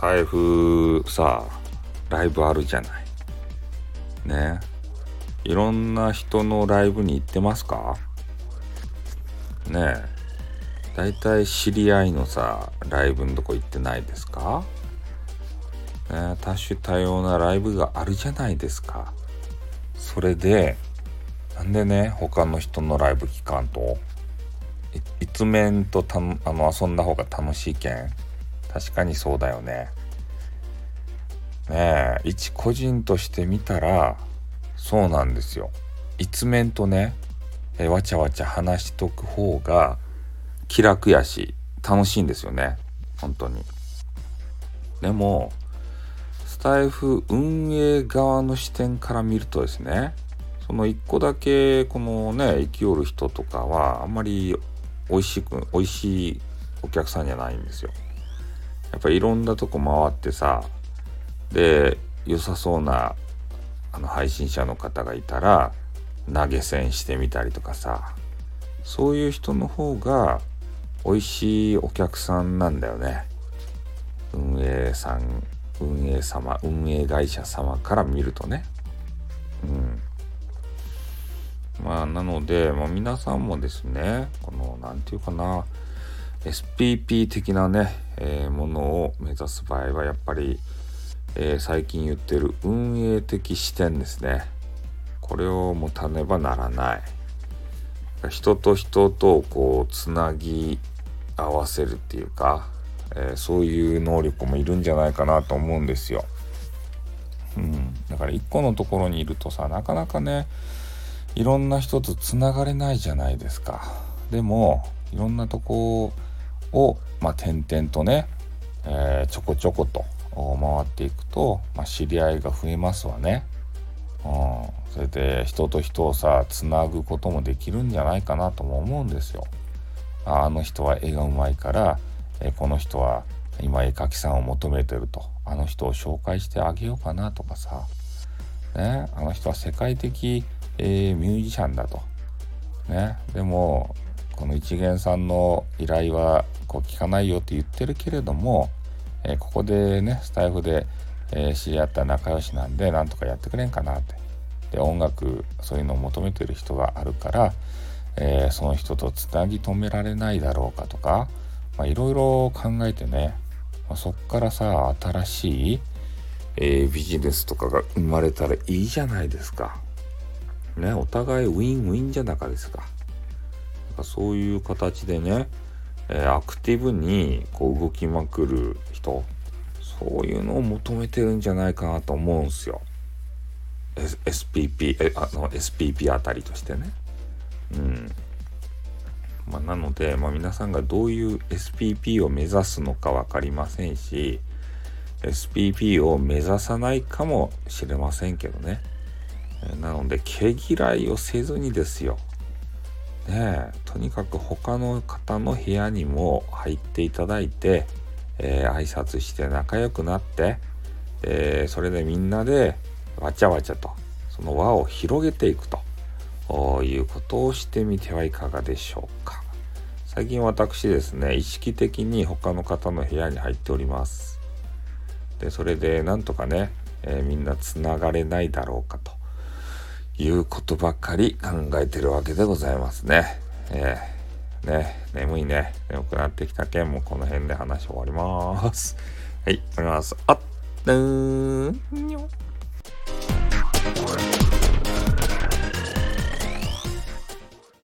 台風さライブあるじゃない。ね。いろんな人のライブに行ってますか？ね。え大体知り合いのさライブのとこ行ってないですか？ね。多種多様なライブがあるじゃないですか。それでなんでね他の人のライブ聞かんと？一面とたあの遊んだ方が楽しいけん？確かにそうだよね。ねえ一個人として見たらそうなんですよ。一面とねえわちゃわちゃ話しとく方が気楽やし楽しいんですよね。本当に。でもスタイフ運営側の視点から見るとですねその一個だけこのね生きよる人とかはあんまり美味しく美味しいお客さんじゃないんですよ。やっぱりいろんなとこ回ってさで良さそうなあの配信者の方がいたら投げ銭してみたりとかさそういう人の方が美味しいお客さんなんだよね。運営さん運営様運営会社様から見るとね。うん。まあなので、まあ、皆さんもですねこの何て言うかな SPP 的なね、えー、ものを目指す場合はやっぱり、えー、最近言ってる運営的視点ですねこれを持たねばならない人と人とこうつなぎ合わせるっていうか、えー、そういう能力もいるんじゃないかなと思うんですよ。うん、だから一個のところにいるとさなかなかねいろんな人とつながれないじゃないですか。でもいろんなとこを、をまあ、点々とね、えー、ちょこちょこと回っていくと、まあ、知り合いが増えますわね。うん、それで人と人をさつなぐこともできるんじゃないかなとも思うんですよ。あの人は絵がうまいから、えこの人は今絵描きさんを求めてるとあの人を紹介してあげようかなとかさ、ね、あの人は世界的、えー、ミュージシャンだと。ね、でもこの一元さんの依頼はこう聞かないよって言ってるけれども、えー、ここでねスタイフで、えー、知り合った仲良しなんでなんとかやってくれんかなってで音楽そういうのを求めてる人があるから、えー、その人とつなぎ止められないだろうかとかいろいろ考えてね、まあ、そっからさ新しい、えー、ビジネスとかが生まれたらいいじゃないですか。ねお互いウィンウィンじゃなかですか。かそういう形でね、えー、アクティブにこう動きまくる人そういうのを求めてるんじゃないかなと思うんすよ。SPP えあの SPP あたりとしてね。うん。まあ、なので、まあ、皆さんがどういう SPP を目指すのか分かりませんし SPP を目指さないかもしれませんけどね。なので毛嫌いをせずにですよねとにかく他の方の部屋にも入っていただいて、えー、挨拶して仲良くなって、え、それでみんなでわちゃわちゃとその輪を広げていくということをしてみてはいかがでしょうか。最近私ですね意識的に他の方の部屋に入っております。でそれでなんとかね、えー、みんなつながれないだろうかと。いうことばかり考えてるわけでございますね。えー、ね、眠いね。眠くなってきたけんもこの辺で話終わります。はい、終わります。あっ、ーん、にょ。